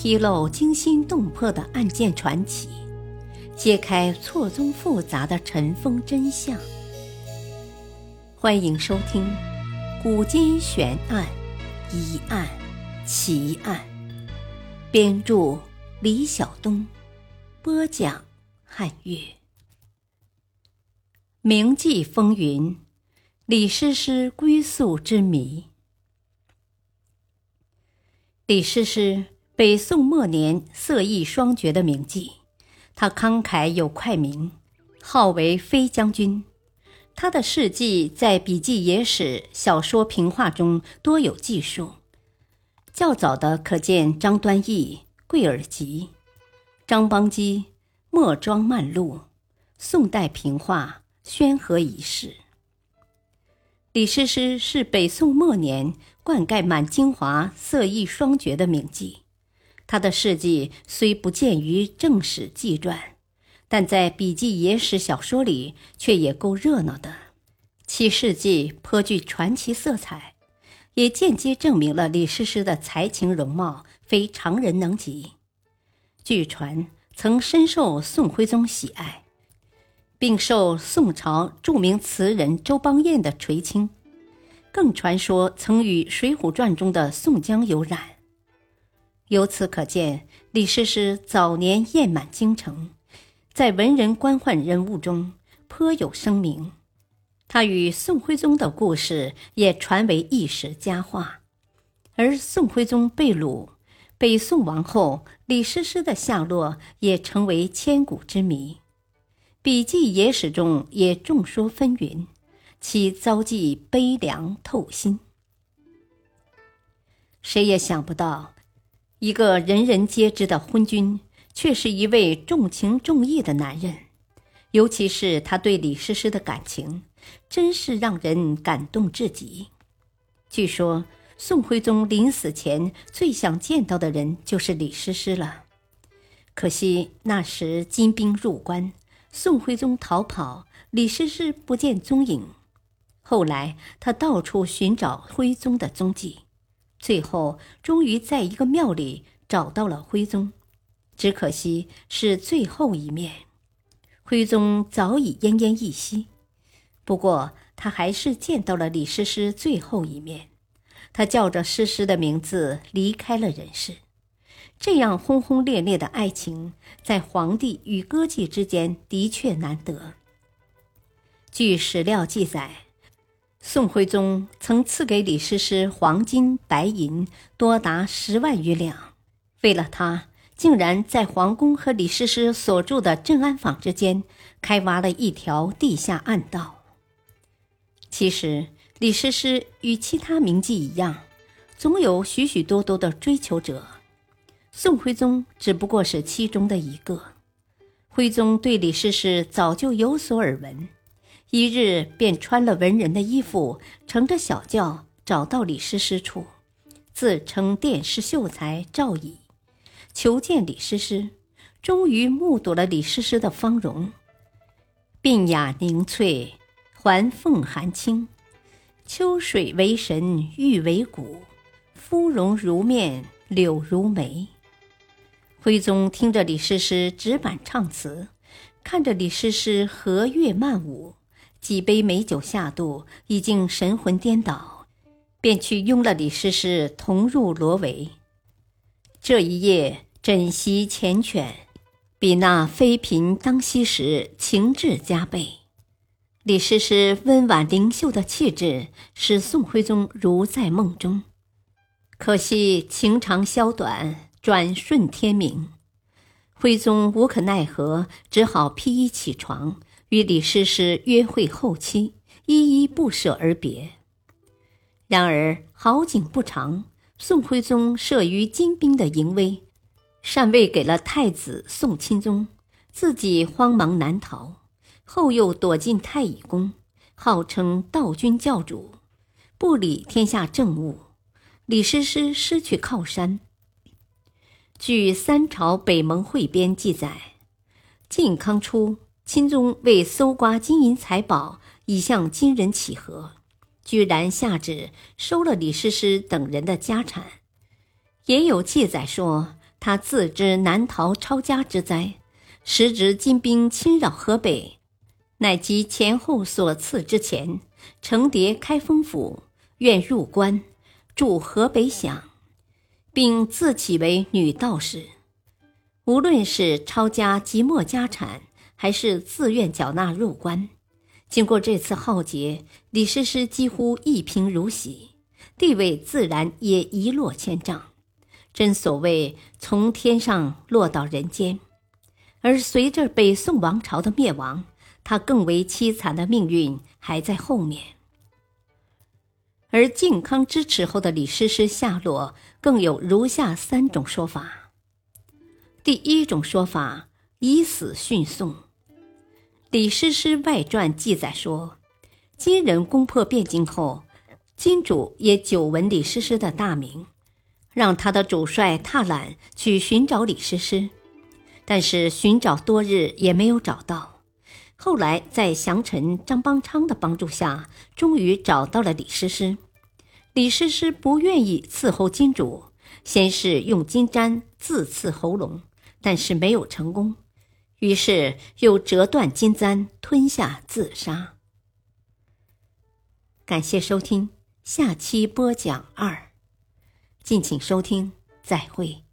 披露惊心动魄的案件传奇，揭开错综复杂的尘封真相。欢迎收听《古今悬案、疑案、奇案》，编著李晓东，播讲汉月。铭记风云，李师师归宿之谜。李师师，北宋末年色艺双绝的名妓，他慷慨有快名，号为飞将军。他的事迹在笔记野史、小说评话中多有记述。较早的可见张端义、桂尔吉、张邦基、莫庄漫录，宋代评话宣和遗事。李师师是北宋末年。灌溉满京华色艺双绝的名妓，他的事迹虽不见于正史纪传，但在笔记野史小说里却也够热闹的。其事迹颇具传奇色彩，也间接证明了李师师的才情容貌非常人能及。据传曾深受宋徽宗喜爱，并受宋朝著名词人周邦彦的垂青。更传说曾与《水浒传》中的宋江有染，由此可见，李师师早年艳满京城，在文人官宦人物中颇有声名。他与宋徽宗的故事也传为一时佳话。而宋徽宗被掳，北宋亡后，李师师的下落也成为千古之谜。笔记野史中也众说纷纭。其遭际悲凉透心，谁也想不到，一个人人皆知的昏君，却是一位重情重义的男人。尤其是他对李师师的感情，真是让人感动至极。据说，宋徽宗临死前最想见到的人就是李师师了。可惜那时金兵入关，宋徽宗逃跑，李师师不见踪影。后来，他到处寻找徽宗的踪迹，最后终于在一个庙里找到了徽宗，只可惜是最后一面。徽宗早已奄奄一息，不过他还是见到了李师师最后一面。他叫着师师的名字离开了人世。这样轰轰烈烈的爱情，在皇帝与歌妓之间的确难得。据史料记载。宋徽宗曾赐给李师师黄金、白银多达十万余两，为了他，竟然在皇宫和李师师所住的镇安坊之间开挖了一条地下暗道。其实，李师师与其他名妓一样，总有许许多多的追求者，宋徽宗只不过是其中的一个。徽宗对李师师早就有所耳闻。一日便穿了文人的衣服，乘着小轿找到李师师处，自称殿试秀才赵乙，求见李师师。终于目睹了李师师的芳容，鬓雅凝翠，环凤含青，秋水为神，玉为骨，肤容如面，柳如眉。徽宗听着李师师纸板唱词，看着李师师和乐曼舞。几杯美酒下肚，已经神魂颠倒，便去拥了李师师同入罗帷。这一夜枕席缱绻，比那妃嫔当夕时情致加倍。李师师温婉灵秀的气质，使宋徽宗如在梦中。可惜情长宵短，转瞬天明，徽宗无可奈何，只好披衣起床。与李师师约会后期，依依不舍而别。然而好景不长，宋徽宗慑于金兵的淫威，禅位给了太子宋钦宗，自己慌忙难逃。后又躲进太乙宫，号称道君教主，不理天下政务。李师师失去靠山。据《三朝北盟会编》记载，靖康初。钦宗为搜刮金银财宝，以向金人乞和，居然下旨收了李师师等人的家产。也有记载说，他自知难逃抄家之灾，时值金兵侵扰河北，乃及前后所赐之钱，乘蝶开封府，愿入关，驻河北饷，并自起为女道士。无论是抄家即没家产，还是自愿缴纳入关，经过这次浩劫，李师师几乎一贫如洗，地位自然也一落千丈。真所谓从天上落到人间。而随着北宋王朝的灭亡，他更为凄惨的命运还在后面。而靖康之耻后的李师师下落，更有如下三种说法。第一种说法，以死殉宋。《李师师外传》记载说，金人攻破汴京后，金主也久闻李师师的大名，让他的主帅踏懒去寻找李师师。但是寻找多日也没有找到，后来在降臣张邦昌的帮助下，终于找到了李师师。李师师不愿意伺候金主，先是用金簪自刺喉咙，但是没有成功，于是又折断金簪吞下自杀。感谢收听，下期播讲二，敬请收听，再会。